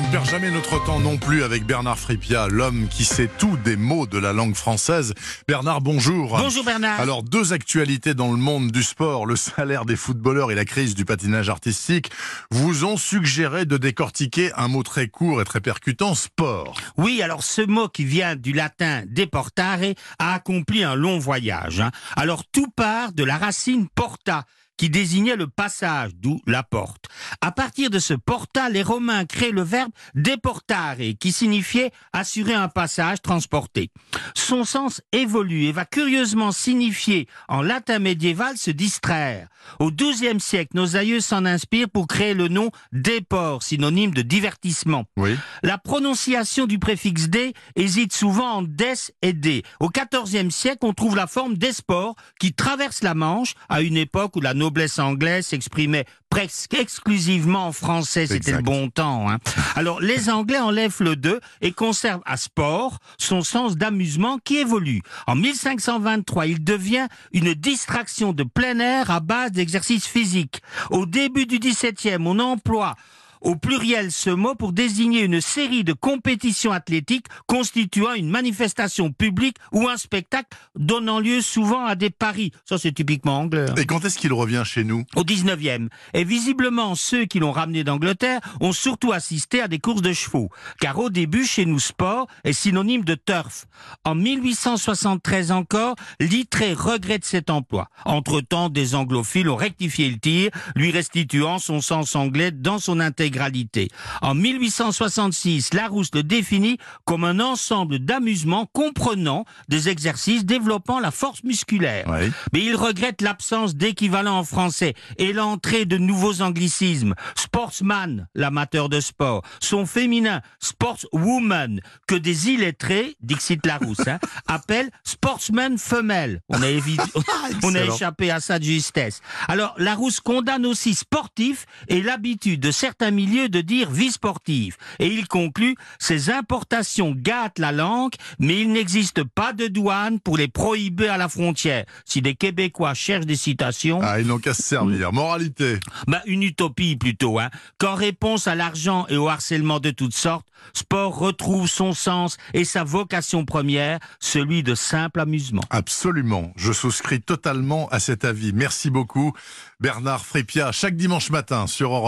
On ne perd jamais notre temps non plus avec Bernard Fripia, l'homme qui sait tout des mots de la langue française. Bernard, bonjour. Bonjour Bernard. Alors, deux actualités dans le monde du sport, le salaire des footballeurs et la crise du patinage artistique, vous ont suggéré de décortiquer un mot très court et très percutant, sport. Oui, alors ce mot qui vient du latin deportare a accompli un long voyage. hein. Alors tout part de la racine porta qui désignait le passage, d'où la porte. À partir de ce porta, les Romains créent le verbe deportare, qui signifiait assurer un passage transporté. Son sens évolue et va curieusement signifier, en latin médiéval, se distraire. Au XIIe siècle, nos aïeux s'en inspirent pour créer le nom déport, synonyme de divertissement. Oui. La prononciation du préfixe D hésite souvent en des et D. Au XIVe siècle, on trouve la forme d'esport qui traverse la Manche à une époque où la noblesse anglaise s'exprimait presque exclusivement en français. C'était le bon temps. hein. Alors, les Anglais enlèvent le 2 et conservent à sport son sens d'amusement qui évolue. En 1523, il devient une distraction de plein air à base d'exercices physiques. Au début du 17e, on emploie au pluriel ce mot pour désigner une série de compétitions athlétiques constituant une manifestation publique ou un spectacle donnant lieu souvent à des paris. Ça, c'est typiquement anglais. hein. Et quand est-ce qu'il revient chez nous? Au 19e. Et visiblement, ceux qui l'ont ramené d'Angleterre ont surtout assisté à des courses de chevaux. Car au début, chez nous, sport est synonyme de turf. En 1873 encore, Littré regrette cet emploi. Entre-temps, des anglophiles ont rectifié le tir, lui restituant son sens anglais dans son intégralité. En 1866, Larousse le définit comme un ensemble d'amusements comprenant des exercices développant la force musculaire. Oui. Mais il regrette l'absence d'équivalent en français et l'entrée de nouveaux anglicismes. Sportsman, l'amateur de sport. Son féminin, sportswoman, que des illettrés, Dixit Larousse, hein, appellent sportsman femelle. On a, évi- on a échappé à ça de justesse. Alors, Larousse condamne aussi sportif et l'habitude de certains milieux de dire vie sportive. Et il conclut, ces importations gâtent la langue, mais il n'existe pas de douane pour les prohiber à la frontière. Si des Québécois cherchent des citations, Ah, ils n'ont qu'à se servir. Moralité. bah, une utopie plutôt, hein. Qu'en réponse à l'argent et au harcèlement de toutes sortes, sport retrouve son sens et sa vocation première, celui de simple amusement. Absolument. Je souscris totalement à cet avis. Merci beaucoup, Bernard Frépia, chaque dimanche matin sur Europe